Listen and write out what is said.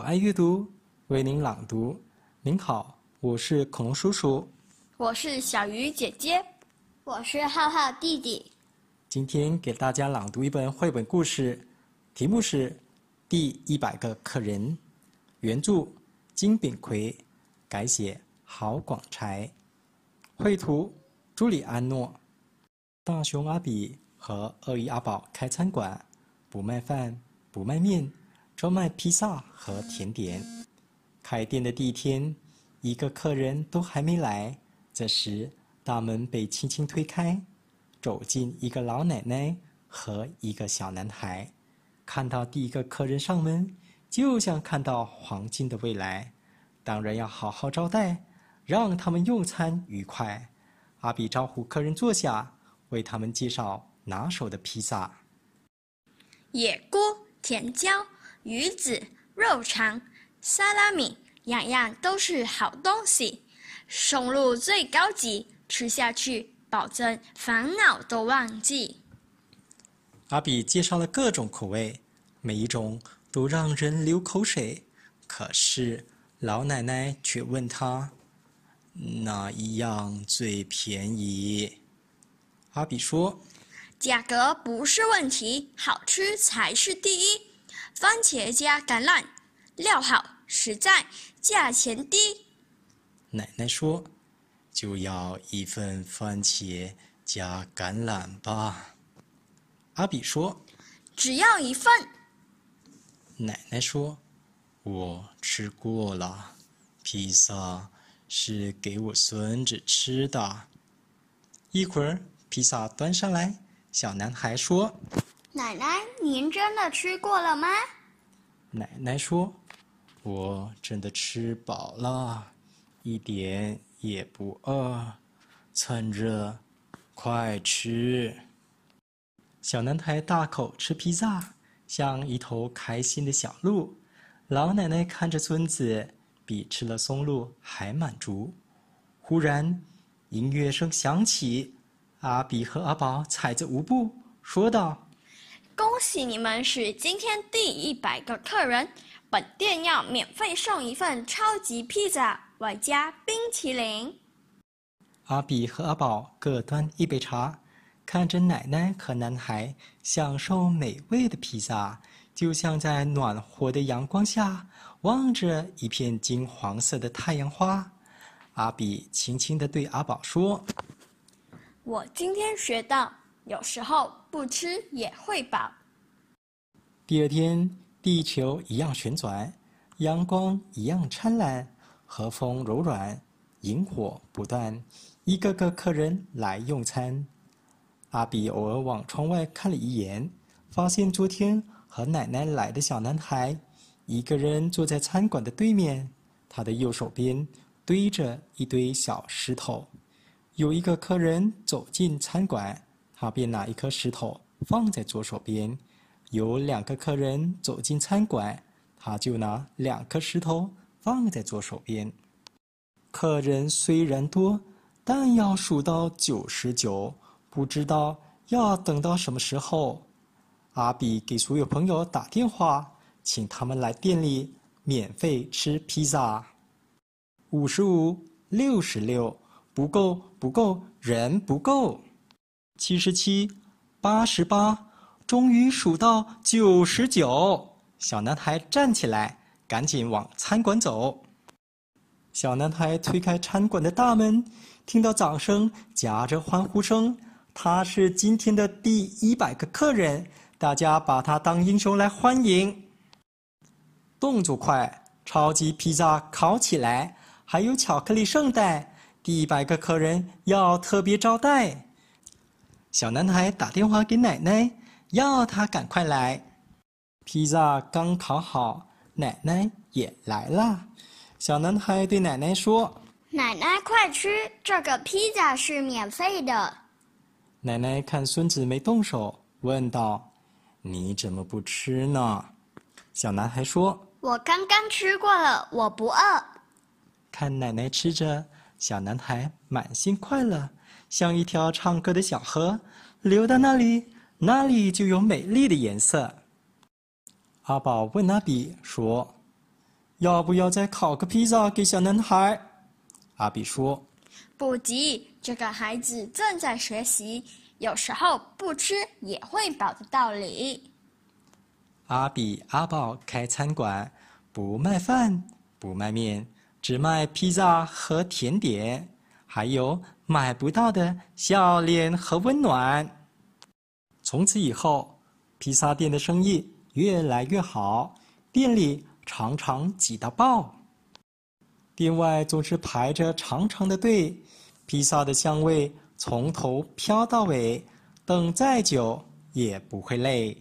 爱阅读，为您朗读。您好，我是恐龙叔叔，我是小鱼姐姐，我是浩浩弟弟。今天给大家朗读一本绘本故事，题目是《第一百个客人》，原著金炳奎，改写郝广才，绘图朱里安诺。大熊阿比和鳄鱼阿宝开餐馆，不卖饭，不卖面。专卖披萨和甜点。开店的第一天，一个客人都还没来，这时大门被轻轻推开，走进一个老奶奶和一个小男孩。看到第一个客人上门，就像看到黄金的未来，当然要好好招待，让他们用餐愉快。阿比招呼客人坐下，为他们介绍拿手的披萨：野菇、甜椒。鱼子、肉肠、沙拉米，样样都是好东西。松露最高级，吃下去保证烦恼都忘记。阿比介绍了各种口味，每一种都让人流口水。可是老奶奶却问他：“哪一样最便宜？”阿比说：“价格不是问题，好吃才是第一。”番茄加橄榄，料好实在，价钱低。奶奶说：“就要一份番茄加橄榄吧。”阿比说：“只要一份。”奶奶说：“我吃过了，披萨是给我孙子吃的。”一会儿，披萨端上来，小男孩说。奶奶，您真的吃过了吗？奶奶说：“我真的吃饱了，一点也不饿。趁热，快吃！”小男孩大口吃披萨，像一头开心的小鹿。老奶奶看着孙子，比吃了松露还满足。忽然，音乐声响起，阿比和阿宝踩着舞步，说道。恭喜你们是今天第一百个客人，本店要免费送一份超级披萨，外加冰淇淋。阿比和阿宝各端一杯茶，看着奶奶和男孩享受美味的披萨，就像在暖和的阳光下望着一片金黄色的太阳花。阿比轻轻地对阿宝说：“我今天学到。”有时候不吃也会饱。第二天，地球一样旋转，阳光一样灿烂，和风柔软，萤火不断，一个个客人来用餐。阿比偶尔往窗外看了一眼，发现昨天和奶奶来的小男孩，一个人坐在餐馆的对面，他的右手边堆着一堆小石头。有一个客人走进餐馆。他便拿一颗石头放在左手边，有两个客人走进餐馆，他就拿两颗石头放在左手边。客人虽然多，但要数到九十九，不知道要等到什么时候。阿比给所有朋友打电话，请他们来店里免费吃披萨。五十五，六十六，不够，不够，人不够。七十七，八十八，终于数到九十九。小男孩站起来，赶紧往餐馆走。小男孩推开餐馆的大门，听到掌声夹着欢呼声。他是今天的第一百个客人，大家把他当英雄来欢迎。动作快，超级披萨烤起来，还有巧克力圣代。第一百个客人要特别招待。小男孩打电话给奶奶，要他赶快来。披萨刚烤好，奶奶也来了。小男孩对奶奶说：“奶奶，快吃，这个披萨是免费的。”奶奶看孙子没动手，问道：“你怎么不吃呢？”小男孩说：“我刚刚吃过了，我不饿。”看奶奶吃着，小男孩满心快乐。像一条唱歌的小河，流到那里，那里就有美丽的颜色。阿宝问阿比说：“要不要再烤个披萨给小男孩？阿比说：“不急，这个孩子正在学习，有时候不吃也会饱的道理。”阿比阿宝开餐馆，不卖饭，不卖面，只卖披萨和甜点，还有买不到的笑脸和温暖。从此以后，披萨店的生意越来越好，店里常常挤到爆。店外总是排着长长的队，披萨的香味从头飘到尾，等再久也不会累。